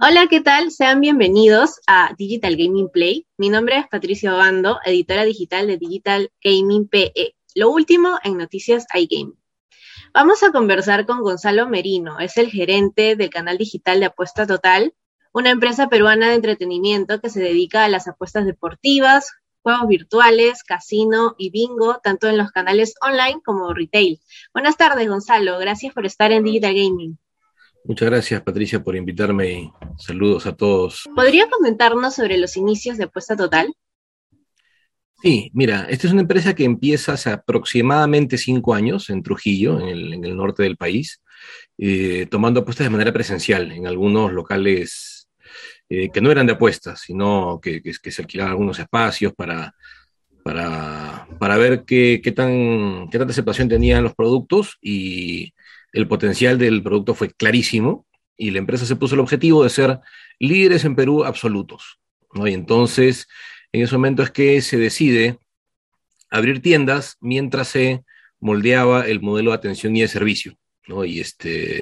Hola, ¿qué tal? Sean bienvenidos a Digital Gaming Play. Mi nombre es Patricia Obando, editora digital de Digital Gaming PE. Lo último en noticias iGaming. Vamos a conversar con Gonzalo Merino, es el gerente del canal digital de Apuesta Total, una empresa peruana de entretenimiento que se dedica a las apuestas deportivas, juegos virtuales, casino y bingo, tanto en los canales online como retail. Buenas tardes, Gonzalo. Gracias por estar en Digital Gaming. Muchas gracias, Patricia, por invitarme y saludos a todos. ¿Podría comentarnos sobre los inicios de Apuesta Total? Sí, mira, esta es una empresa que empieza hace aproximadamente cinco años en Trujillo, en el, norte del país, eh, tomando apuestas de manera presencial en algunos locales eh, que no eran de apuestas, sino que, se alquilaban algunos espacios para, para, ver qué, qué, tan, qué tanta aceptación tenían los productos y el potencial del producto fue clarísimo y la empresa se puso el objetivo de ser líderes en Perú absolutos. Y entonces, en ese momento es que se decide abrir tiendas mientras se moldeaba el modelo de atención y de servicio. Y, este,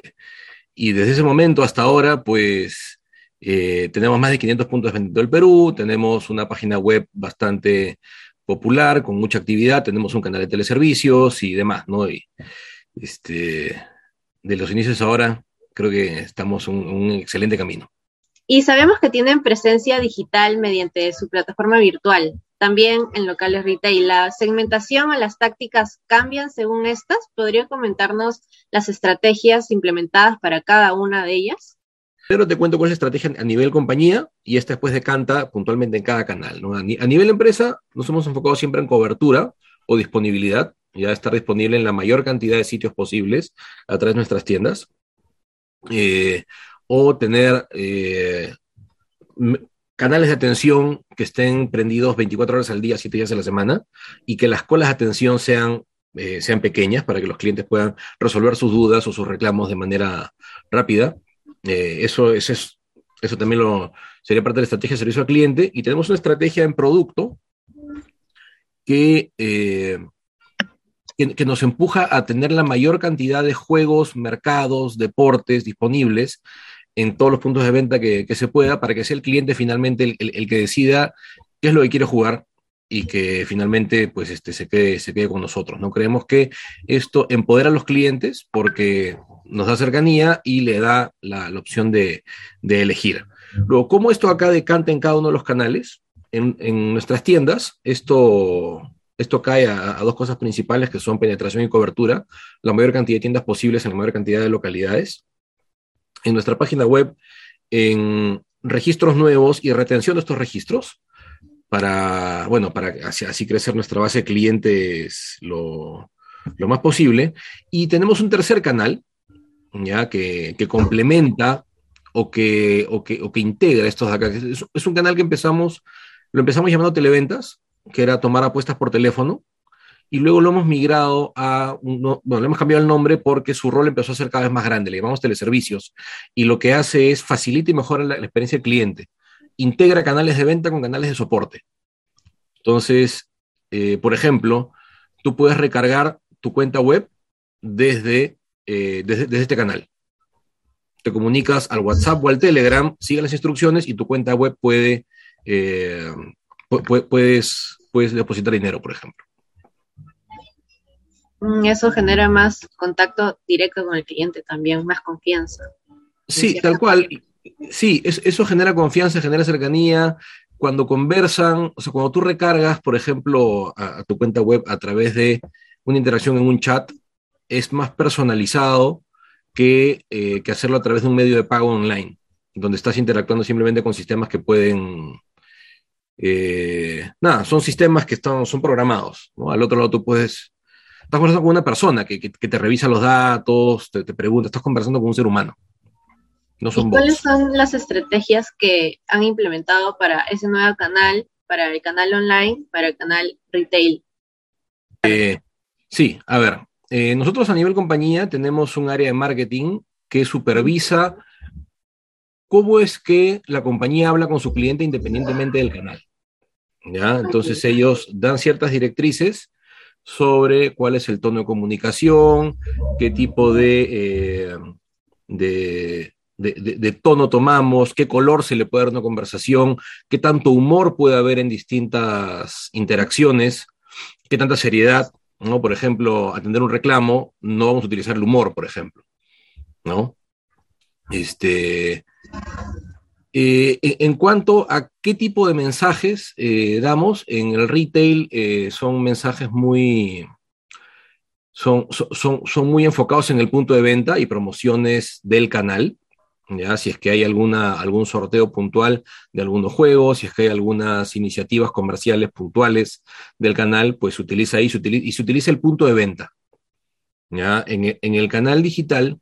y desde ese momento hasta ahora, pues eh, tenemos más de 500 puntos de venta en Perú, tenemos una página web bastante popular, con mucha actividad, tenemos un canal de teleservicios y demás, ¿no? Y, este, de los inicios ahora, creo que estamos en un, excelente camino. Y sabemos que tienen presencia digital mediante su plataforma virtual, también en locales retail. ¿La segmentación o las tácticas cambian según estas? ¿Podría comentarnos las estrategias implementadas para cada una de ellas? Pero te cuento cuál es la estrategia a nivel compañía y esta después decanta puntualmente en cada canal. ¿no? A, nivel empresa, nos hemos enfocado siempre en cobertura o disponibilidad ya estar disponible en la mayor cantidad de sitios posibles a través de nuestras tiendas, eh, o tener eh, canales de atención que estén prendidos 24 horas al día, 7 días a la semana, y que las colas de atención sean, eh, sean pequeñas para que los clientes puedan resolver sus dudas o sus reclamos de manera rápida. eso, eso, es, eso también lo, sería parte de la estrategia de servicio al cliente. Y tenemos una estrategia en producto que que, nos empuja a tener la mayor cantidad de juegos, mercados, deportes disponibles en todos los puntos de venta que, se pueda para que sea el cliente finalmente el, que decida qué es lo que quiere jugar y que finalmente pues este, se, quede, se quede con nosotros. ¿no? Creemos que esto empodera a los clientes porque nos da cercanía y le da la, opción de, elegir. Luego, ¿cómo esto acá decanta en cada uno de los canales? En, en nuestras tiendas, esto esto cae a, dos cosas principales que son penetración y cobertura, la mayor cantidad de tiendas posibles en la mayor cantidad de localidades. En nuestra página web, en registros nuevos y retención de estos registros, para, bueno, para así, crecer nuestra base de clientes lo, más posible. Y tenemos un tercer canal, ya que, complementa o que, o que, o que integra estos acá. Es, es, un canal que empezamos, lo empezamos llamando televentas, que era tomar apuestas por teléfono, y luego lo hemos migrado a, bueno, le hemos cambiado el nombre porque su rol empezó a ser cada vez más grande, le llamamos teleservicios, y lo que hace es facilita y mejora la, experiencia del cliente, integra canales de venta con canales de soporte. Entonces, eh, por ejemplo, tú puedes recargar tu cuenta web desde, eh, desde, este canal. Te comunicas al WhatsApp o al Telegram, sigue las instrucciones y tu cuenta web puede, eh, puedes puedes depositar dinero, por ejemplo. Mm, eso genera más contacto directo con el cliente también, más confianza. Sí, tal cual. Sí, eso genera confianza, genera cercanía. Cuando conversan, o sea, cuando tú recargas, por ejemplo, a, tu cuenta web a través de una interacción en un chat, es más personalizado que, eh, que hacerlo a través de un medio de pago online, donde estás interactuando simplemente con sistemas que pueden eh, nada, son sistemas que están, son programados. Al otro lado tú puedes, estás conversando con una persona que, te revisa los datos, te, pregunta, estás conversando con un ser humano. No son ¿Cuáles son las estrategias que han implementado para ese nuevo canal, para el canal online, para el canal retail? Eh, sí, a ver, eh, nosotros a nivel compañía tenemos un área de marketing que supervisa cómo es que la compañía habla con su cliente independientemente del canal. ¿ya? Entonces ellos dan ciertas directrices sobre cuál es el tono de comunicación, qué tipo de, eh, de, de, tono tomamos, qué color se le puede dar a una conversación, qué tanto humor puede haber en distintas interacciones, qué tanta seriedad, ¿no? Por ejemplo, atender un reclamo, no vamos a utilizar el humor, por ejemplo, ¿no? Este, eh, en cuanto a qué tipo de mensajes eh, damos, en el retail eh, son mensajes muy, son, son, son, muy enfocados en el punto de venta y promociones del canal. ¿ya? Si es que hay alguna, algún sorteo puntual de algunos juegos, si es que hay algunas iniciativas comerciales puntuales del canal, pues se utiliza ahí y se utiliza el punto de venta. ¿ya? En, en el canal digital,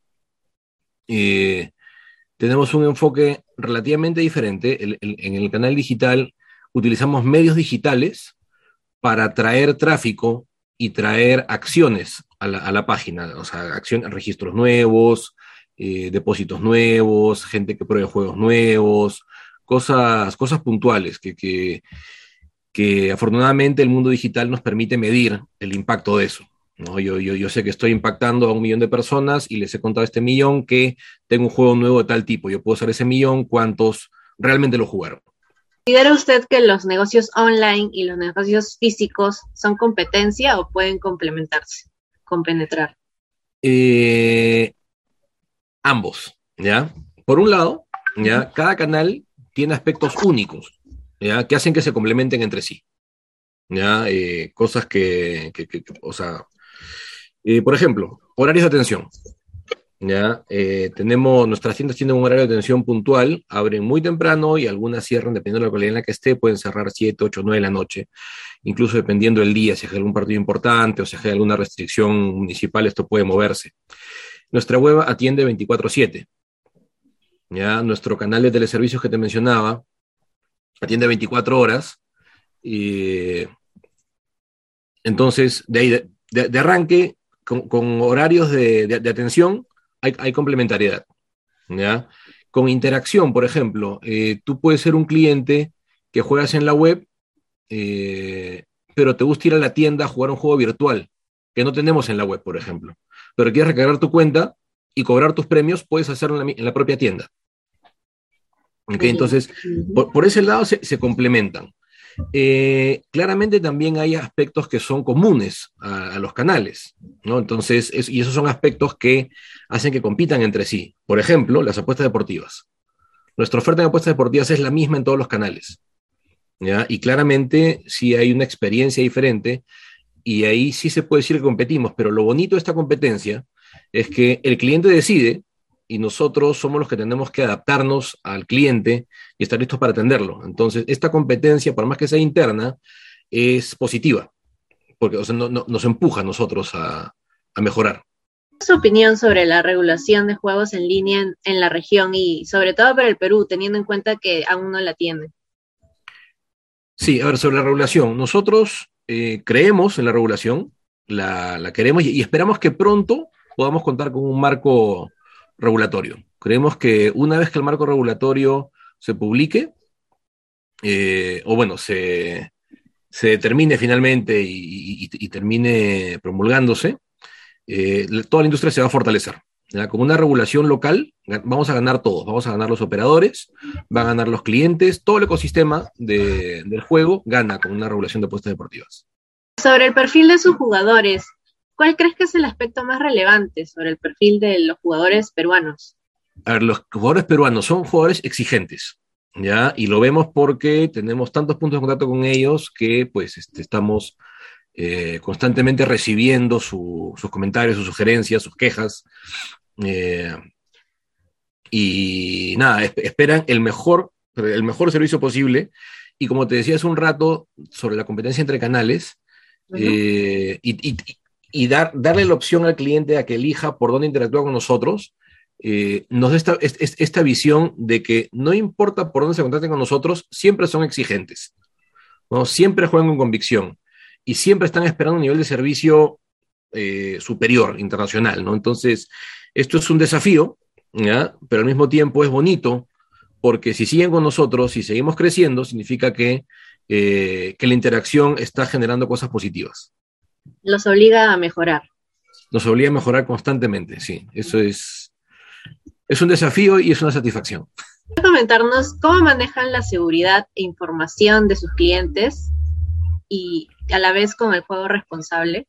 tenemos un enfoque relativamente diferente. en el canal digital utilizamos medios digitales para traer tráfico y traer acciones a la, página, o sea, registros nuevos, eh, depósitos nuevos, gente que pruebe juegos nuevos, cosas, cosas puntuales que, que, que afortunadamente el mundo digital nos permite medir el impacto de eso. ¿No? Yo, yo, yo, sé que estoy impactando a un millón de personas y les he contado a este millón que tengo un juego nuevo de tal tipo. Yo puedo saber ese millón cuántos realmente lo jugaron. ¿Considera usted que los negocios online y los negocios físicos son competencia o pueden complementarse, compenetrar? Eh, ambos, ¿ya? Por un lado, ¿ya? Cada canal tiene aspectos únicos, ¿ya? Que hacen que se complementen entre sí. ¿ya? Eh, cosas que, que, que, o sea, eh, por ejemplo, horarios de atención. ¿ya? Eh, tenemos, nuestras tiendas tienen un horario de atención puntual, abren muy temprano y algunas cierran, dependiendo de la localidad en la que esté, pueden cerrar 7, 8, 9 de la noche, incluso dependiendo del día, si hay algún partido importante o si hay alguna restricción municipal, esto puede moverse. Nuestra web atiende 24/7. ¿ya? Nuestro canal de teleservicios que te mencionaba atiende 24 horas. Y, entonces, de ahí, de arranque, con, horarios de, atención hay, complementariedad. ¿ya? Con interacción, por ejemplo, eh, tú puedes ser un cliente que juegas en la web, eh, pero te gusta ir a la tienda a jugar un juego virtual, que no tenemos en la web, por ejemplo. Pero quieres recargar tu cuenta y cobrar tus premios, puedes hacerlo en la, propia tienda. Entonces, por, ese lado se complementan. Eh, claramente también hay aspectos que son comunes a, los canales, ¿no? Entonces, y esos son aspectos que hacen que compitan entre sí. Por ejemplo, las apuestas deportivas. Nuestra oferta de apuestas deportivas es la misma en todos los canales, ¿ya? Y claramente sí hay una experiencia diferente y ahí sí se puede decir que competimos, pero lo bonito de esta competencia es que el cliente decide y nosotros somos los que tenemos que adaptarnos al cliente y estar listos para atenderlo. Entonces, esta competencia, por más que sea interna, es positiva, porque nos empuja a nosotros a, mejorar. ¿Su opinión sobre la regulación de juegos en línea en, la región y sobre todo para el Perú, teniendo en cuenta que aún no la tiene? Sí, a ver, sobre la regulación. Nosotros eh, creemos en la regulación, la, queremos y, esperamos que pronto podamos contar con un marco regulatorio. Creemos que una vez que el marco regulatorio se publique, eh, o bueno, se, se determine finalmente y, termine promulgándose, eh, toda la industria se va a fortalecer. Con una regulación local vamos a ganar todos, vamos a ganar los operadores, van a ganar los clientes, todo el ecosistema del juego gana con una regulación de apuestas deportivas. Sobre el perfil de sus jugadores, ¿Cuál crees que es el aspecto más relevante sobre el perfil de los jugadores peruanos? A ver, los jugadores peruanos son jugadores exigentes, ¿ya? Y lo vemos porque tenemos tantos puntos de contacto con ellos que pues este, estamos eh, constantemente recibiendo sus comentarios, sus sugerencias, sus quejas. Eh, y nada, esperan el mejor, el mejor servicio posible. Y como te decía hace un rato sobre la competencia entre canales, eh, y, y dar, darle la opción al cliente a que elija por dónde interactúa con nosotros, eh, nos da esta, visión de que no importa por dónde se contacten con nosotros, siempre son exigentes, ¿no? siempre juegan con convicción y siempre están esperando un nivel de servicio eh, superior, internacional. ¿no? Entonces, esto es un desafío, pero al mismo tiempo es bonito, porque si siguen con nosotros y seguimos creciendo, significa que, eh, que la interacción está generando cosas positivas los obliga a mejorar. Nos obliga a mejorar constantemente, sí. Eso es, Es un desafío y es una satisfacción. comentarnos cómo manejan la seguridad e información de sus clientes y a la vez con el juego responsable?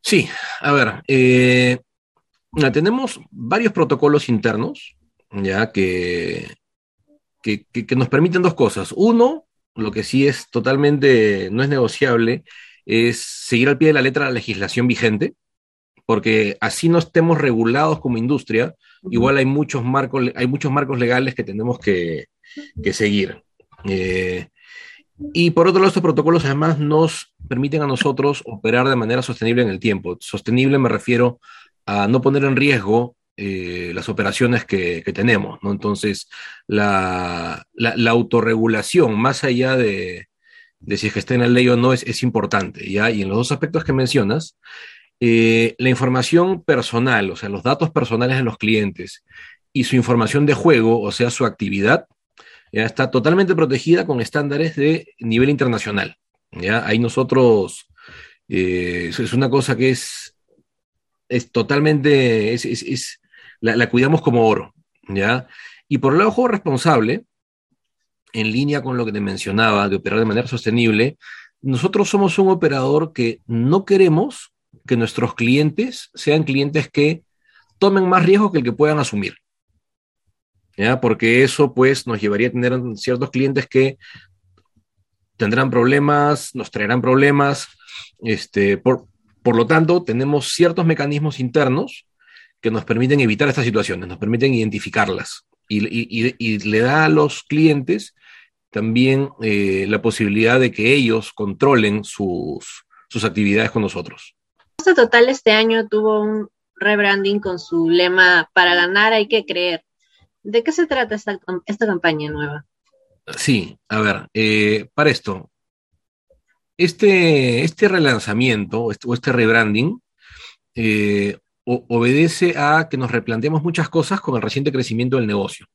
Sí, a ver, eh, tenemos varios protocolos internos, ya que, que, nos permiten dos cosas. Uno, lo que sí es totalmente, no es negociable, es seguir al pie de la letra la legislación vigente, porque así no estemos regulados como industria, igual hay muchos marcos, hay muchos marcos legales que tenemos que, seguir. Eh, y por otro lado, estos protocolos además nos permiten a nosotros operar de manera sostenible en el tiempo. Sostenible me refiero a no poner en riesgo eh, las operaciones que, tenemos, ¿no? Entonces, la, autorregulación, más allá de, si es que está en la ley o no, es, importante, ¿ya? Y en los dos aspectos que mencionas, eh, la información personal, o sea, los datos personales de los clientes y su información de juego, o sea, su actividad, ya está totalmente protegida con estándares de nivel internacional. ¿ya? Ahí nosotros, eh, es una cosa que es es totalmente, es, la, cuidamos como oro, ¿ya? Y por el lado juego responsable, en línea con lo que te mencionaba, de operar de manera sostenible, nosotros somos un operador que no queremos que nuestros clientes sean clientes que tomen más riesgo que el que puedan asumir. ¿Ya? Porque eso pues nos llevaría a tener ciertos clientes que tendrán problemas, nos traerán problemas, este, por, por lo tanto, tenemos ciertos mecanismos internos que nos permiten evitar estas situaciones, nos permiten identificarlas y, le da a los clientes también eh, la posibilidad de que ellos controlen sus, actividades con nosotros. Costa Total este año tuvo un rebranding con su lema Para ganar hay que creer. ¿De qué se trata esta, campaña nueva? Sí, a ver, eh, para esto, este, este relanzamiento o este, rebranding eh, obedece a que nos replanteamos muchas cosas con el reciente crecimiento del negocio.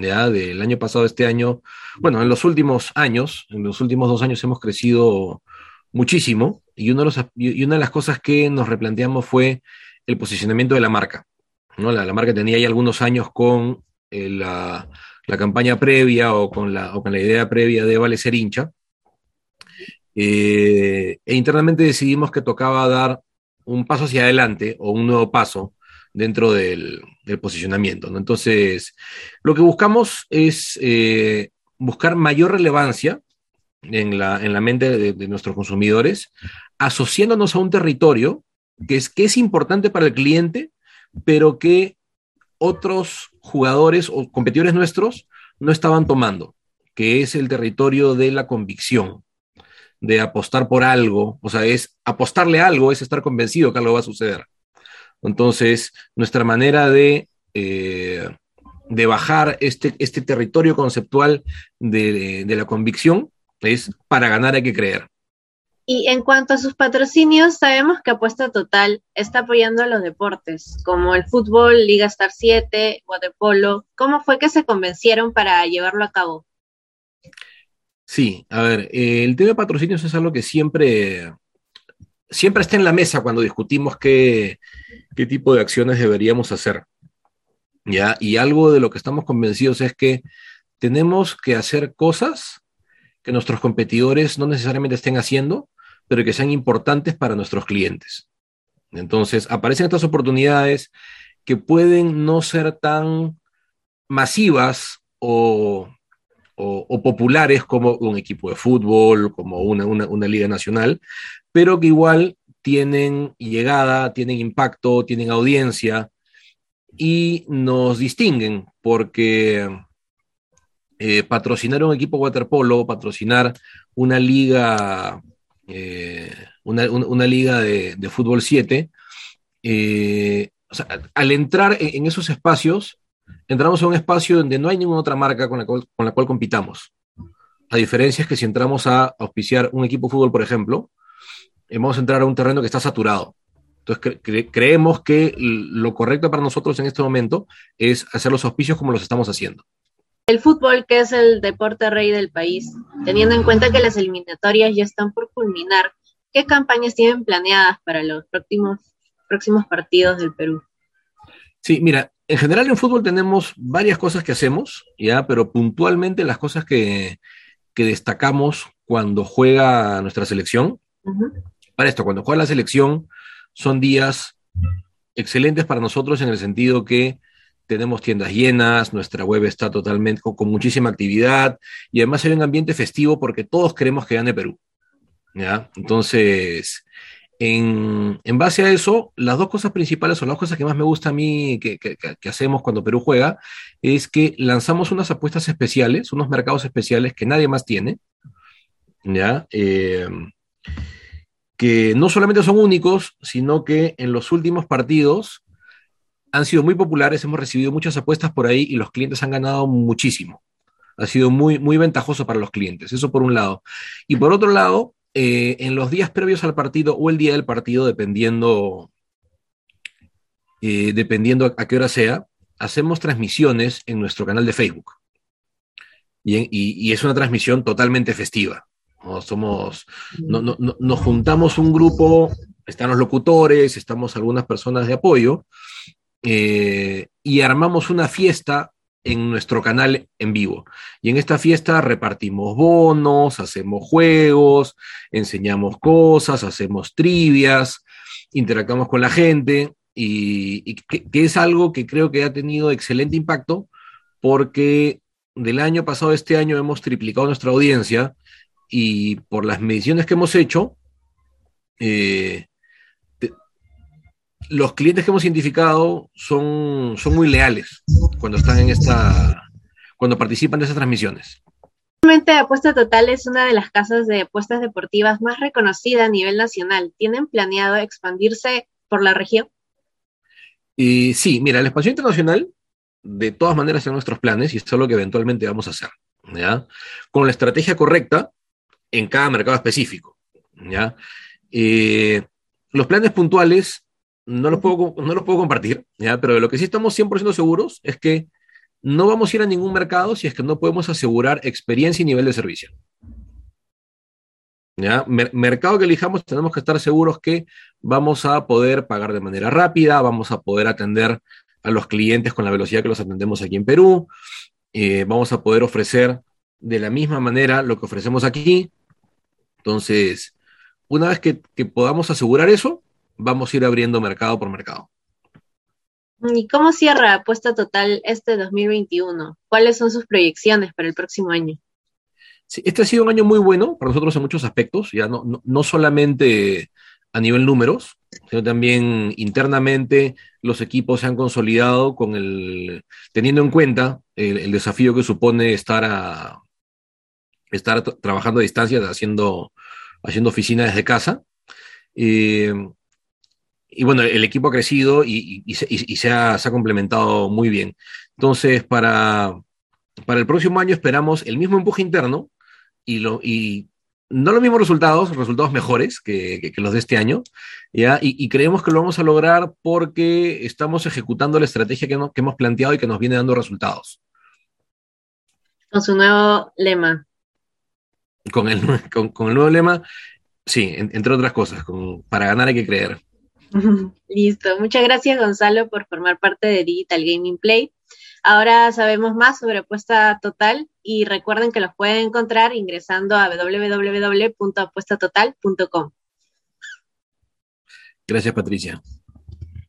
Ya del año pasado, este año, bueno, en los últimos años, en los últimos dos años hemos crecido muchísimo y, uno de los, y una de las cosas que nos replanteamos fue el posicionamiento de la marca. ¿no? La, marca tenía ya algunos años con eh, la, campaña previa o con la, o con la idea previa de Vale ser hincha, eh, e internamente decidimos que tocaba dar un paso hacia adelante o un nuevo paso dentro del, posicionamiento. Entonces, lo que buscamos es eh, buscar mayor relevancia en la, en la mente de, nuestros consumidores, asociándonos a un territorio que es, que es importante para el cliente, pero que otros jugadores o competidores nuestros no estaban tomando, que es el territorio de la convicción de apostar por algo, o sea, es apostarle algo, es estar convencido que algo va a suceder. Entonces, nuestra manera de, eh, de bajar este, este territorio conceptual de, la convicción es para ganar hay que creer. Y en cuanto a sus patrocinios, sabemos que Apuesta Total está apoyando a los deportes, como el fútbol, Liga Star 7, waterpolo. ¿Cómo fue que se convencieron para llevarlo a cabo? Sí, a ver, eh, el tema de patrocinios es algo que siempre, siempre está en la mesa cuando discutimos qué, qué tipo de acciones deberíamos hacer. ¿ya? Y algo de lo que estamos convencidos es que tenemos que hacer cosas que nuestros competidores no necesariamente estén haciendo, pero que sean importantes para nuestros clientes. Entonces, aparecen estas oportunidades que pueden no ser tan masivas o o, populares como un equipo de fútbol, como una, liga nacional, pero que igual tienen llegada, tienen impacto, tienen audiencia y nos distinguen porque eh, patrocinar un equipo waterpolo, patrocinar una liga, eh, una, liga de, fútbol 7, eh, al entrar en, esos espacios entramos a un espacio donde no hay ninguna otra marca con la cual, con la cual compitamos. La diferencia es que si entramos a auspiciar un equipo de fútbol, por ejemplo, eh, vamos a entrar a un terreno que está saturado. Entonces creemos que lo correcto para nosotros en este momento es hacer los auspicios como los estamos haciendo. El fútbol, que es el deporte rey del país, teniendo en cuenta que las eliminatorias ya están por culminar, ¿qué campañas tienen planeadas para los próximos, próximos partidos del Perú? Sí, mira, en general en fútbol tenemos varias cosas que hacemos, ya, pero puntualmente las cosas que, que destacamos cuando juega nuestra selección. Para esto, cuando juega la selección, son días excelentes para nosotros en el sentido que tenemos tiendas llenas, nuestra web está totalmente con, muchísima actividad y además hay un ambiente festivo porque todos queremos que gane Perú. ¿ya? Entonces, en, base a eso, las dos cosas principales o las cosas que más me gusta a mí que, hacemos cuando Perú juega es que lanzamos unas apuestas especiales, unos mercados especiales que nadie más tiene, ¿ya? Eh, que no solamente son únicos, sino que en los últimos partidos han sido muy populares, hemos recibido muchas apuestas por ahí y los clientes han ganado muchísimo. Ha sido muy, muy ventajoso para los clientes, eso por un lado. Y por otro lado, eh, en los días previos al partido o el día del partido, dependiendo, eh, dependiendo a qué hora sea, hacemos transmisiones en nuestro canal de Facebook. Y, es una transmisión totalmente festiva. Somos, nos juntamos un grupo, están los locutores, estamos algunas personas de apoyo, eh, y armamos una fiesta en nuestro canal en vivo. Y en esta fiesta repartimos bonos, hacemos juegos, enseñamos cosas, hacemos trivias, interactuamos con la gente y, que, es algo que creo que ha tenido excelente impacto porque del año pasado a este año hemos triplicado nuestra audiencia y por las mediciones que hemos hecho, eh, los clientes que hemos identificado son, son muy leales cuando están en esta, cuando participan de esas transmisiones. Apuesta Total es una de las casas de apuestas deportivas más reconocida a nivel nacional. ¿Tienen planeado expandirse por la región? Y sí, mira, la expansión internacional de todas maneras son nuestros planes y esto es lo que eventualmente vamos a hacer. ¿ya? Con la estrategia correcta en cada mercado específico. ¿ya? Eh, los planes puntuales no los puedo, no los puedo compartir, ¿ya? pero de lo que sí estamos 100% seguros es que no vamos a ir a ningún mercado si es que no podemos asegurar experiencia y nivel de servicio. ¿Ya? mercado que elijamos, tenemos que estar seguros que vamos a poder pagar de manera rápida, vamos a poder atender a los clientes con la velocidad que los atendemos aquí en Perú, eh, vamos a poder ofrecer de la misma manera lo que ofrecemos aquí. Entonces, una vez que podamos asegurar eso, vamos a ir abriendo mercado por mercado. ¿Y cómo cierra Apuesta Total este 2021? ¿Cuáles son sus proyecciones para el próximo año? Sí, este ha sido un año muy bueno para nosotros en muchos aspectos, ya no, no, solamente a nivel números, sino también internamente los equipos se han consolidado con el, teniendo en cuenta el, desafío que supone estar a estar trabajando a distancia, haciendo, haciendo oficina desde casa. Eh, y bueno, el equipo ha crecido y, se, ha, complementado muy bien. Entonces, para, para el próximo año esperamos el mismo empuje interno y, lo, y no los mismos resultados, resultados mejores que, los de este año, ¿ya? Y, creemos que lo vamos a lograr porque estamos ejecutando la estrategia que, que hemos planteado y que nos viene dando resultados. Con su nuevo lema. Con el, con, el nuevo lema, sí, entre otras cosas, con, para ganar hay que creer. Listo. Muchas gracias, Gonzalo, por formar parte de Digital Gaming Play. Ahora sabemos más sobre apuesta total y recuerden que los pueden encontrar ingresando a www.apuestatotal.com. Gracias, Patricia.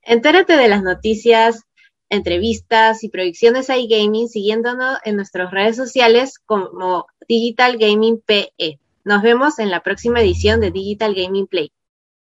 Entérate de las noticias, entrevistas y proyecciones iGaming siguiéndonos en nuestras redes sociales como Digital Gaming PE. Nos vemos en la próxima edición de Digital Gaming Play.